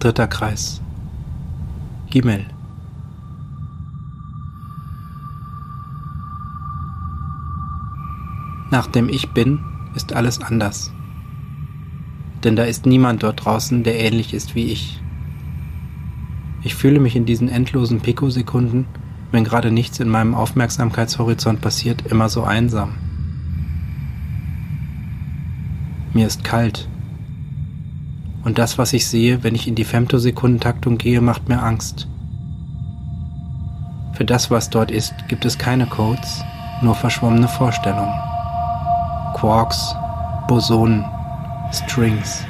Dritter Kreis. Gimel. Nach dem Ich bin ist alles anders. Denn da ist niemand dort draußen, der ähnlich ist wie ich. Ich fühle mich in diesen endlosen Pikosekunden, wenn gerade nichts in meinem Aufmerksamkeitshorizont passiert, immer so einsam. Mir ist kalt. Und das, was ich sehe, wenn ich in die Femtosekundentaktung gehe, macht mir Angst. Für das, was dort ist, gibt es keine Codes, nur verschwommene Vorstellungen. Quarks, Bosonen, Strings.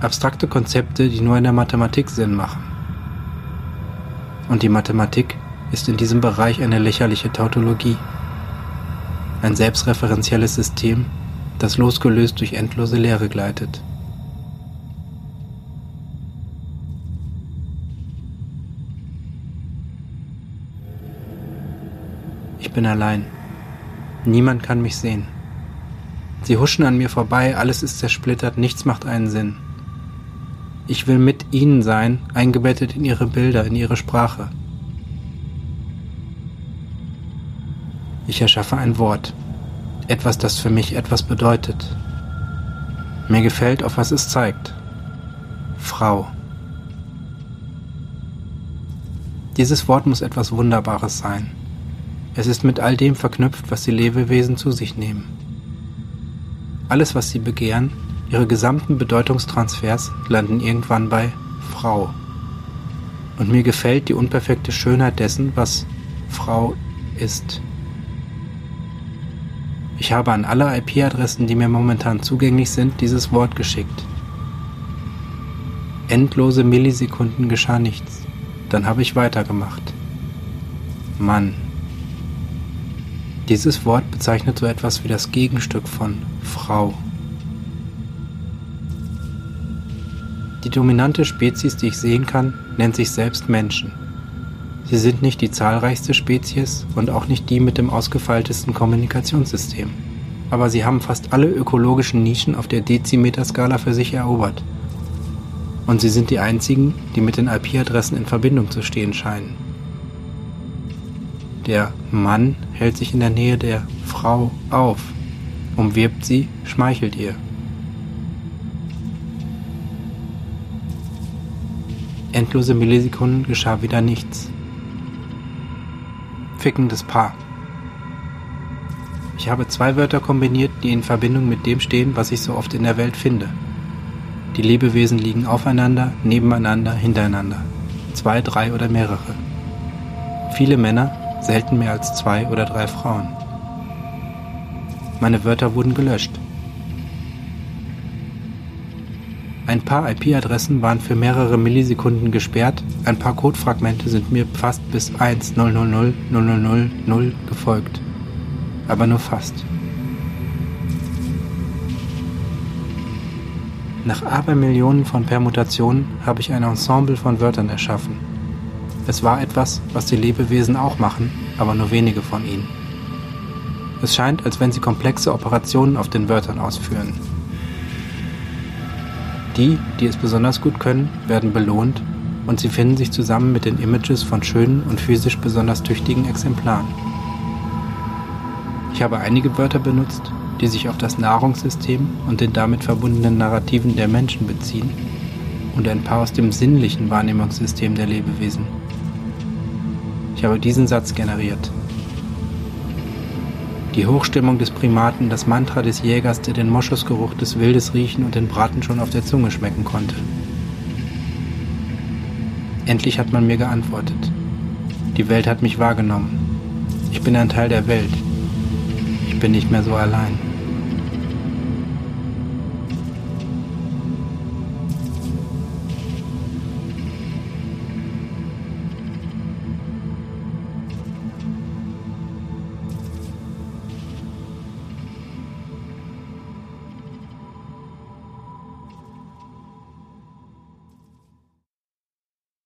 Abstrakte Konzepte, die nur in der Mathematik Sinn machen. Und die Mathematik ist in diesem Bereich eine lächerliche Tautologie. Ein selbstreferenzielles System, das losgelöst durch endlose Leere gleitet. Ich bin allein. Niemand kann mich sehen. Sie huschen an mir vorbei, alles ist zersplittert, nichts macht einen Sinn. Ich will mit ihnen sein, eingebettet in ihre Bilder, in ihre Sprache. Ich erschaffe ein Wort, etwas, das für mich etwas bedeutet. Mir gefällt, auf was es zeigt. Frau. Dieses Wort muss etwas Wunderbares sein. Es ist mit all dem verknüpft, was die Lebewesen zu sich nehmen. Alles, was sie begehren, ihre gesamten Bedeutungstransfers landen irgendwann bei Frau. Und mir gefällt die unperfekte Schönheit dessen, was Frau ist. Ich habe an alle IP-Adressen, die mir momentan zugänglich sind, dieses Wort geschickt. Endlose Millisekunden geschah nichts. Dann habe ich weitergemacht. Mann. Dieses Wort bezeichnet so etwas wie das Gegenstück von Frau. Die dominante Spezies, die ich sehen kann, nennt sich selbst Menschen. Sie sind nicht die zahlreichste Spezies und auch nicht die mit dem ausgefeiltesten Kommunikationssystem. Aber sie haben fast alle ökologischen Nischen auf der Dezimeterskala für sich erobert. Und sie sind die einzigen, die mit den IP-Adressen in Verbindung zu stehen scheinen. Der Mann hält sich in der Nähe der Frau auf, umwirbt sie, schmeichelt ihr. Endlose Millisekunden geschah wieder nichts. Fickendes Paar. Ich habe zwei Wörter kombiniert, die in Verbindung mit dem stehen, was ich so oft in der Welt finde. Die Lebewesen liegen aufeinander, nebeneinander, hintereinander. Zwei, drei oder mehrere. Viele Männer, selten mehr als zwei oder drei Frauen. Meine Wörter wurden gelöscht. Ein paar IP-Adressen waren für mehrere Millisekunden gesperrt, ein paar Codefragmente sind mir fast bis 1.000.000.000 gefolgt. Aber nur fast. Nach Abermillionen von Permutationen habe ich ein Ensemble von Wörtern erschaffen. Es war etwas, was die Lebewesen auch machen, aber nur wenige von ihnen. Es scheint, als wenn sie komplexe Operationen auf den Wörtern ausführen. Die, die es besonders gut können, werden belohnt und sie finden sich zusammen mit den Images von schönen und physisch besonders tüchtigen Exemplaren. Ich habe einige Wörter benutzt, die sich auf das Nahrungssystem und den damit verbundenen Narrativen der Menschen beziehen und ein paar aus dem sinnlichen Wahrnehmungssystem der Lebewesen. Ich habe diesen Satz generiert. Die Hochstimmung des Primaten, das Mantra des Jägers, der den Moschusgeruch des Wildes riechen und den Braten schon auf der Zunge schmecken konnte. Endlich hat man mir geantwortet. Die Welt hat mich wahrgenommen. Ich bin ein Teil der Welt. Ich bin nicht mehr so allein.